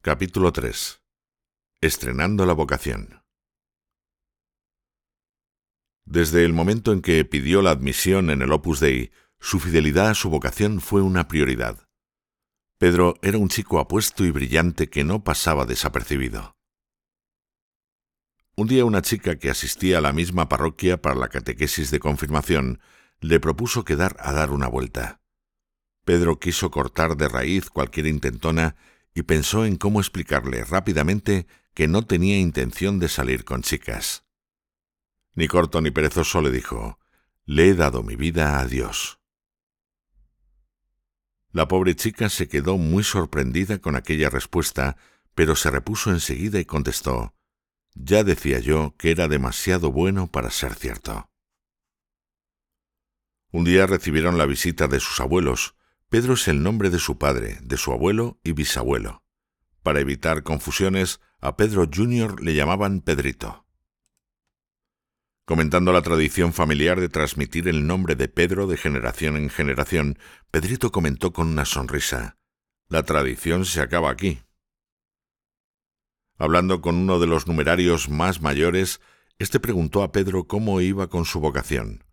Capítulo 3 Estrenando la vocación Desde el momento en que pidió la admisión en el Opus Dei, su fidelidad a su vocación fue una prioridad. Pedro era un chico apuesto y brillante que no pasaba desapercibido. Un día una chica que asistía a la misma parroquia para la catequesis de confirmación le propuso quedar a dar una vuelta. Pedro quiso cortar de raíz cualquier intentona y pensó en cómo explicarle rápidamente que no tenía intención de salir con chicas. Ni corto ni perezoso le dijo, le he dado mi vida a Dios. La pobre chica se quedó muy sorprendida con aquella respuesta, pero se repuso enseguida y contestó, ya decía yo que era demasiado bueno para ser cierto. Un día recibieron la visita de sus abuelos. Pedro es el nombre de su padre, de su abuelo y bisabuelo. Para evitar confusiones, a Pedro Jr. le llamaban Pedrito. Comentando la tradición familiar de transmitir el nombre de Pedro de generación en generación, Pedrito comentó con una sonrisa, La tradición se acaba aquí. Hablando con uno de los numerarios más mayores, éste preguntó a Pedro cómo iba con su vocación.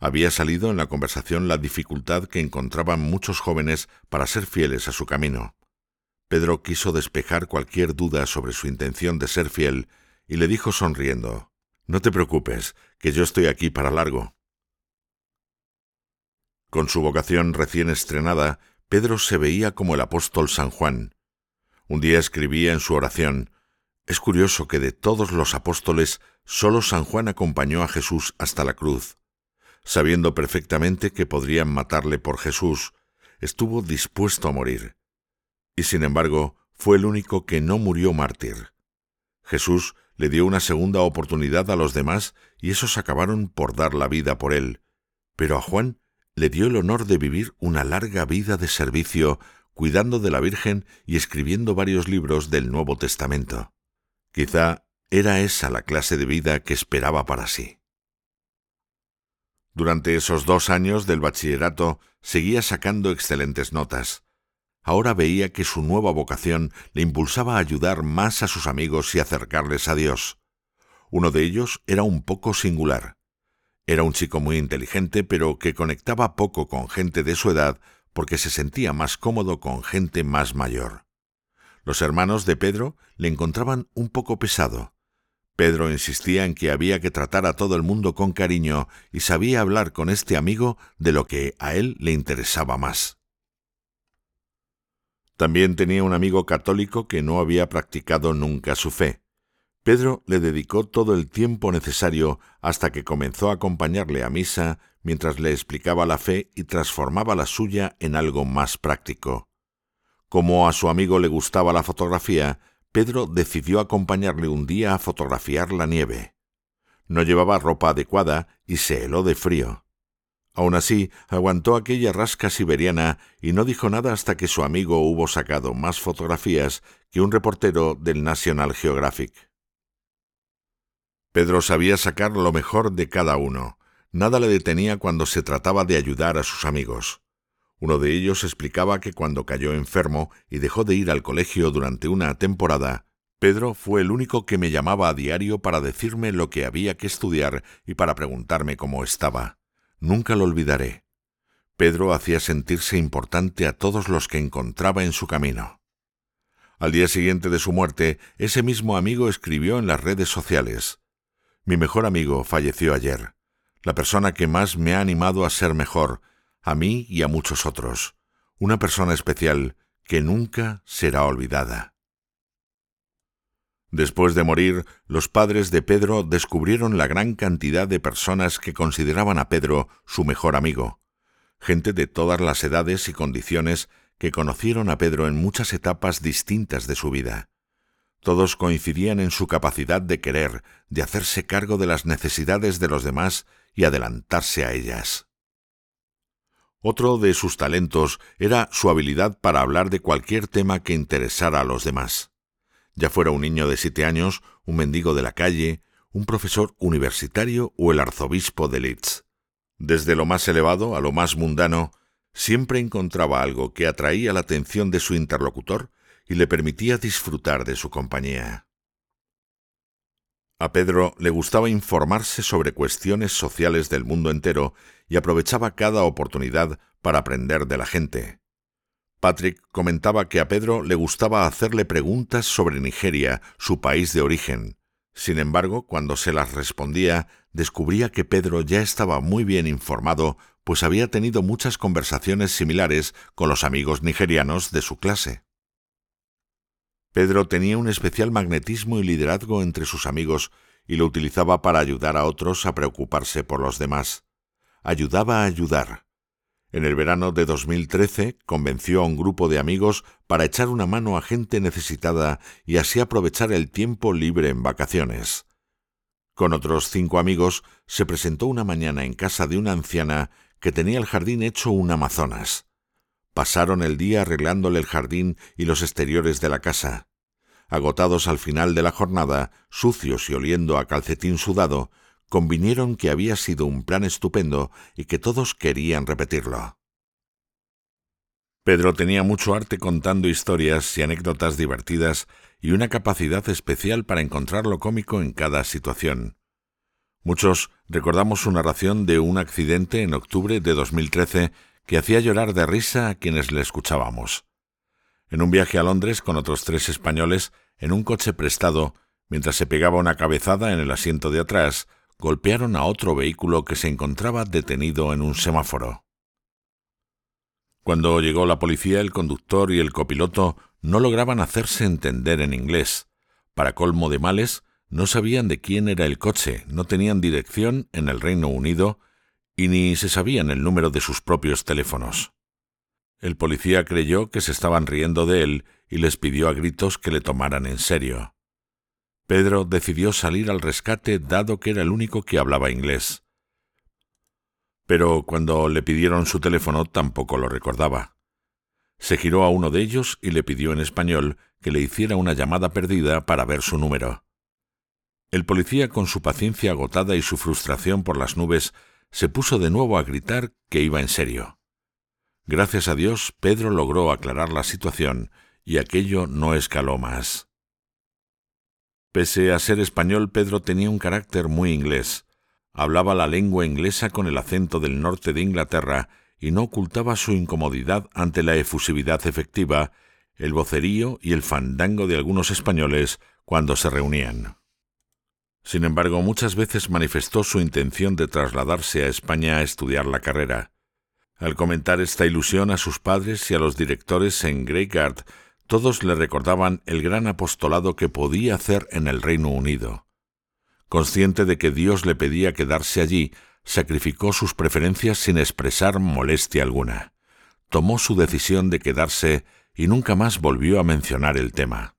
Había salido en la conversación la dificultad que encontraban muchos jóvenes para ser fieles a su camino. Pedro quiso despejar cualquier duda sobre su intención de ser fiel y le dijo sonriendo, No te preocupes, que yo estoy aquí para largo. Con su vocación recién estrenada, Pedro se veía como el apóstol San Juan. Un día escribía en su oración, Es curioso que de todos los apóstoles solo San Juan acompañó a Jesús hasta la cruz. Sabiendo perfectamente que podrían matarle por Jesús, estuvo dispuesto a morir y sin embargo fue el único que no murió mártir. Jesús le dio una segunda oportunidad a los demás y esos acabaron por dar la vida por él, pero a Juan le dio el honor de vivir una larga vida de servicio, cuidando de la Virgen y escribiendo varios libros del Nuevo Testamento. Quizá era esa la clase de vida que esperaba para sí. Durante esos dos años del bachillerato seguía sacando excelentes notas, ahora veía que su nueva vocación le impulsaba a ayudar más a sus amigos y acercarles a Dios. Uno de ellos era un poco singular. Era un chico muy inteligente, pero que conectaba poco con gente de su edad porque se sentía más cómodo con gente más mayor. Los hermanos de Pedro le encontraban un poco pesado. Pedro insistía en que había que tratar a todo el mundo con cariño y sabía hablar con este amigo de lo que a él le interesaba más. También tenía un amigo católico que no había practicado nunca su fe. Pedro le dedicó todo el tiempo necesario hasta que comenzó a acompañarle a misa mientras le explicaba la fe y transformaba la suya en algo más práctico. Como a su amigo le gustaba la fotografía, Pedro decidió acompañarle un día a fotografiar la nieve. No llevaba ropa adecuada y se heló de frío. Aun así, aguantó aquella rasca siberiana y no dijo nada hasta que su amigo hubo sacado más fotografías que un reportero del National Geographic. Pedro sabía sacar lo mejor de cada uno. Nada le detenía cuando se trataba de ayudar a sus amigos. Uno de ellos explicaba que cuando cayó enfermo y dejó de ir al colegio durante una temporada, Pedro fue el único que me llamaba a diario para decirme lo que había que estudiar y para preguntarme cómo estaba. Nunca lo olvidaré. Pedro hacía sentirse importante a todos los que encontraba en su camino. Al día siguiente de su muerte, ese mismo amigo escribió en las redes sociales Mi mejor amigo falleció ayer, la persona que más me ha animado a ser mejor, a mí y a muchos otros, una persona especial que nunca será olvidada. Después de morir, los padres de Pedro descubrieron la gran cantidad de personas que consideraban a Pedro su mejor amigo, gente de todas las edades y condiciones que conocieron a Pedro en muchas etapas distintas de su vida. Todos coincidían en su capacidad de querer, de hacerse cargo de las necesidades de los demás y adelantarse a ellas. Otro de sus talentos era su habilidad para hablar de cualquier tema que interesara a los demás ya fuera un niño de siete años, un mendigo de la calle, un profesor universitario o el arzobispo de Leeds. Desde lo más elevado a lo más mundano, siempre encontraba algo que atraía la atención de su interlocutor y le permitía disfrutar de su compañía. A Pedro le gustaba informarse sobre cuestiones sociales del mundo entero y aprovechaba cada oportunidad para aprender de la gente. Patrick comentaba que a Pedro le gustaba hacerle preguntas sobre Nigeria, su país de origen. Sin embargo, cuando se las respondía, descubría que Pedro ya estaba muy bien informado, pues había tenido muchas conversaciones similares con los amigos nigerianos de su clase. Pedro tenía un especial magnetismo y liderazgo entre sus amigos y lo utilizaba para ayudar a otros a preocuparse por los demás. Ayudaba a ayudar. En el verano de 2013 convenció a un grupo de amigos para echar una mano a gente necesitada y así aprovechar el tiempo libre en vacaciones. Con otros cinco amigos se presentó una mañana en casa de una anciana que tenía el jardín hecho un Amazonas. Pasaron el día arreglándole el jardín y los exteriores de la casa. Agotados al final de la jornada, sucios y oliendo a calcetín sudado, convinieron que había sido un plan estupendo y que todos querían repetirlo. Pedro tenía mucho arte contando historias y anécdotas divertidas y una capacidad especial para encontrar lo cómico en cada situación. Muchos recordamos su narración de un accidente en octubre de 2013 que hacía llorar de risa a quienes le escuchábamos. En un viaje a Londres con otros tres españoles, en un coche prestado, mientras se pegaba una cabezada en el asiento de atrás, golpearon a otro vehículo que se encontraba detenido en un semáforo. Cuando llegó la policía, el conductor y el copiloto no lograban hacerse entender en inglés. Para colmo de males, no sabían de quién era el coche, no tenían dirección en el Reino Unido y ni se sabían el número de sus propios teléfonos. El policía creyó que se estaban riendo de él y les pidió a gritos que le tomaran en serio. Pedro decidió salir al rescate dado que era el único que hablaba inglés. Pero cuando le pidieron su teléfono tampoco lo recordaba. Se giró a uno de ellos y le pidió en español que le hiciera una llamada perdida para ver su número. El policía, con su paciencia agotada y su frustración por las nubes, se puso de nuevo a gritar que iba en serio. Gracias a Dios, Pedro logró aclarar la situación y aquello no escaló más. Pese a ser español, Pedro tenía un carácter muy inglés. Hablaba la lengua inglesa con el acento del norte de Inglaterra y no ocultaba su incomodidad ante la efusividad efectiva, el vocerío y el fandango de algunos españoles cuando se reunían. Sin embargo, muchas veces manifestó su intención de trasladarse a España a estudiar la carrera. Al comentar esta ilusión a sus padres y a los directores en Greyguard, todos le recordaban el gran apostolado que podía hacer en el Reino Unido. Consciente de que Dios le pedía quedarse allí, sacrificó sus preferencias sin expresar molestia alguna. Tomó su decisión de quedarse y nunca más volvió a mencionar el tema.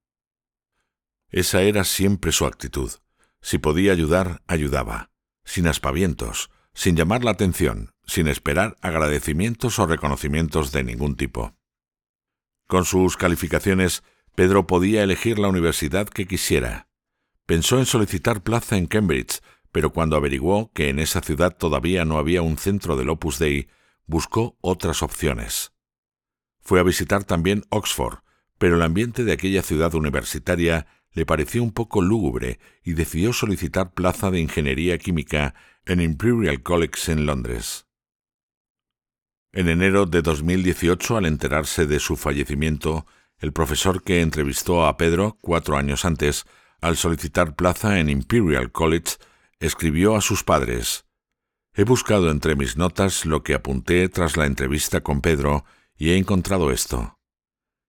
Esa era siempre su actitud. Si podía ayudar, ayudaba, sin aspavientos, sin llamar la atención, sin esperar agradecimientos o reconocimientos de ningún tipo. Con sus calificaciones, Pedro podía elegir la universidad que quisiera. Pensó en solicitar plaza en Cambridge, pero cuando averiguó que en esa ciudad todavía no había un centro del Opus Dei, buscó otras opciones. Fue a visitar también Oxford, pero el ambiente de aquella ciudad universitaria le pareció un poco lúgubre y decidió solicitar plaza de ingeniería química en Imperial College en Londres. En enero de 2018, al enterarse de su fallecimiento, el profesor que entrevistó a Pedro cuatro años antes, al solicitar plaza en Imperial College, escribió a sus padres He buscado entre mis notas lo que apunté tras la entrevista con Pedro y he encontrado esto.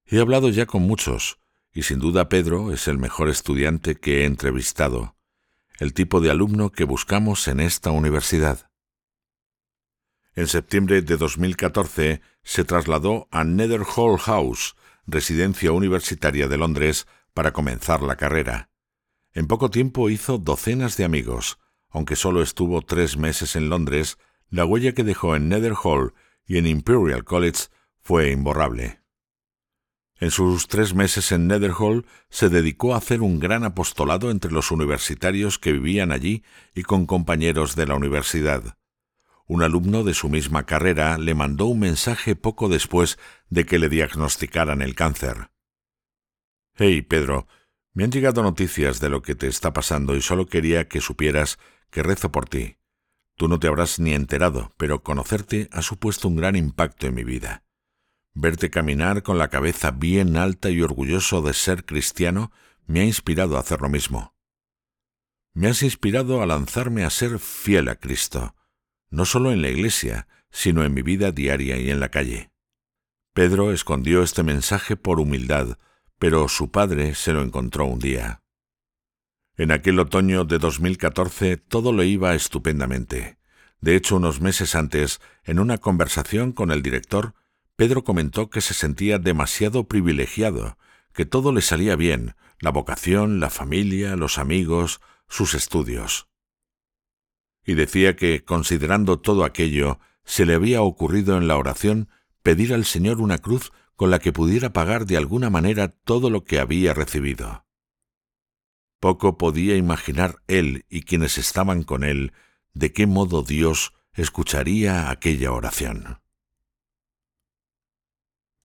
He hablado ya con muchos, y sin duda Pedro es el mejor estudiante que he entrevistado, el tipo de alumno que buscamos en esta universidad. En septiembre de 2014 se trasladó a Netherhall House, residencia universitaria de Londres, para comenzar la carrera. En poco tiempo hizo docenas de amigos. Aunque solo estuvo tres meses en Londres, la huella que dejó en Netherhall y en Imperial College fue imborrable. En sus tres meses en Netherhall se dedicó a hacer un gran apostolado entre los universitarios que vivían allí y con compañeros de la universidad. Un alumno de su misma carrera le mandó un mensaje poco después de que le diagnosticaran el cáncer. Hey, Pedro, me han llegado noticias de lo que te está pasando y solo quería que supieras que rezo por ti. Tú no te habrás ni enterado, pero conocerte ha supuesto un gran impacto en mi vida. Verte caminar con la cabeza bien alta y orgulloso de ser cristiano me ha inspirado a hacer lo mismo. Me has inspirado a lanzarme a ser fiel a Cristo, no solo en la iglesia, sino en mi vida diaria y en la calle. Pedro escondió este mensaje por humildad, pero su padre se lo encontró un día. En aquel otoño de 2014 todo le iba estupendamente. De hecho, unos meses antes, en una conversación con el director, Pedro comentó que se sentía demasiado privilegiado, que todo le salía bien, la vocación, la familia, los amigos, sus estudios. Y decía que, considerando todo aquello, se le había ocurrido en la oración pedir al Señor una cruz con la que pudiera pagar de alguna manera todo lo que había recibido. Poco podía imaginar él y quienes estaban con él de qué modo Dios escucharía aquella oración.